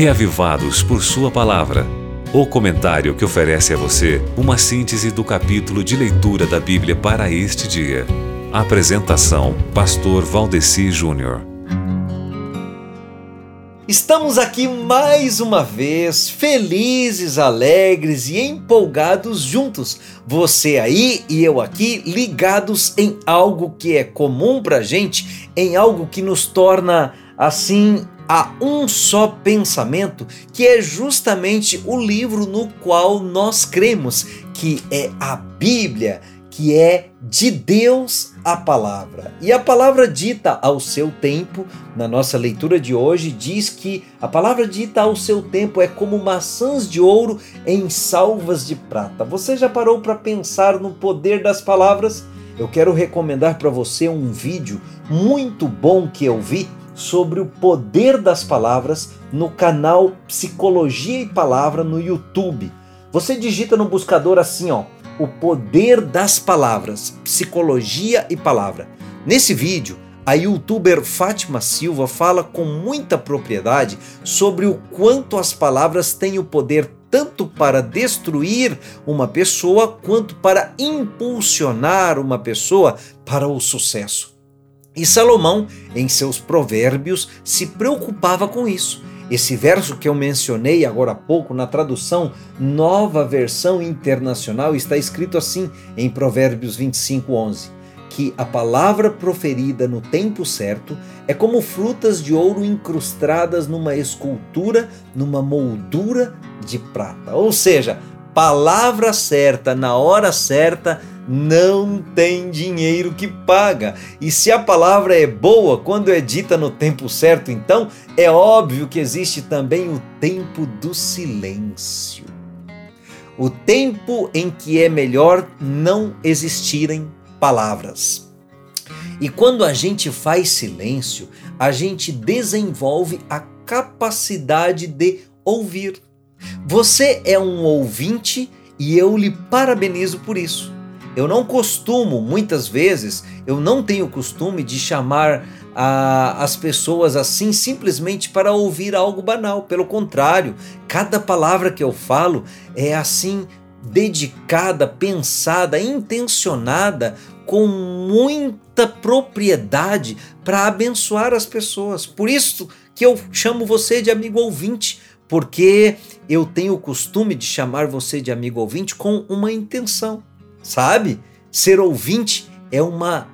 reavivados por Sua palavra. O comentário que oferece a você uma síntese do capítulo de leitura da Bíblia para este dia. Apresentação: Pastor Valdeci Júnior. Estamos aqui mais uma vez, felizes, alegres e empolgados juntos. Você aí e eu aqui, ligados em algo que é comum pra gente, em algo que nos torna assim a um só pensamento, que é justamente o livro no qual nós cremos, que é a Bíblia que é de Deus a palavra. E a palavra dita ao seu tempo, na nossa leitura de hoje, diz que a palavra dita ao seu tempo é como maçãs de ouro em salvas de prata. Você já parou para pensar no poder das palavras? Eu quero recomendar para você um vídeo muito bom que eu vi sobre o poder das palavras no canal Psicologia e Palavra no YouTube. Você digita no buscador assim, ó, o poder das palavras, psicologia e palavra. Nesse vídeo, a youtuber Fátima Silva fala com muita propriedade sobre o quanto as palavras têm o poder tanto para destruir uma pessoa quanto para impulsionar uma pessoa para o sucesso. E Salomão, em seus provérbios, se preocupava com isso esse verso que eu mencionei agora há pouco na tradução Nova Versão Internacional está escrito assim em Provérbios 25, 11: que a palavra proferida no tempo certo é como frutas de ouro incrustadas numa escultura, numa moldura de prata. Ou seja, palavra certa na hora certa não tem dinheiro que paga. E se a palavra é boa quando é dita no tempo certo, então é óbvio que existe também o tempo do silêncio. O tempo em que é melhor não existirem palavras. E quando a gente faz silêncio, a gente desenvolve a capacidade de ouvir. Você é um ouvinte e eu lhe parabenizo por isso. Eu não costumo, muitas vezes, eu não tenho costume de chamar a, as pessoas assim simplesmente para ouvir algo banal. Pelo contrário, cada palavra que eu falo é assim dedicada, pensada, intencionada com muita propriedade para abençoar as pessoas. Por isso que eu chamo você de amigo ouvinte, porque eu tenho o costume de chamar você de amigo ouvinte com uma intenção sabe? Ser ouvinte é uma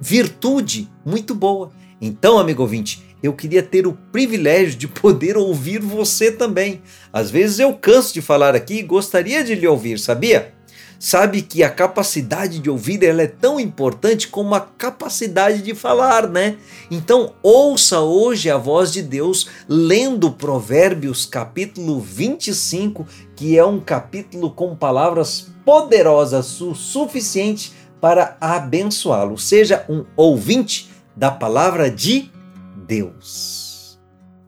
virtude muito boa. Então, amigo ouvinte, eu queria ter o privilégio de poder ouvir você também. Às vezes eu canso de falar aqui e gostaria de lhe ouvir, sabia? Sabe que a capacidade de ouvir ela é tão importante como a capacidade de falar, né? Então, ouça hoje a voz de Deus lendo Provérbios capítulo 25, que é um capítulo com palavras poderosas o suficiente para abençoá-lo. Seja um ouvinte da palavra de Deus.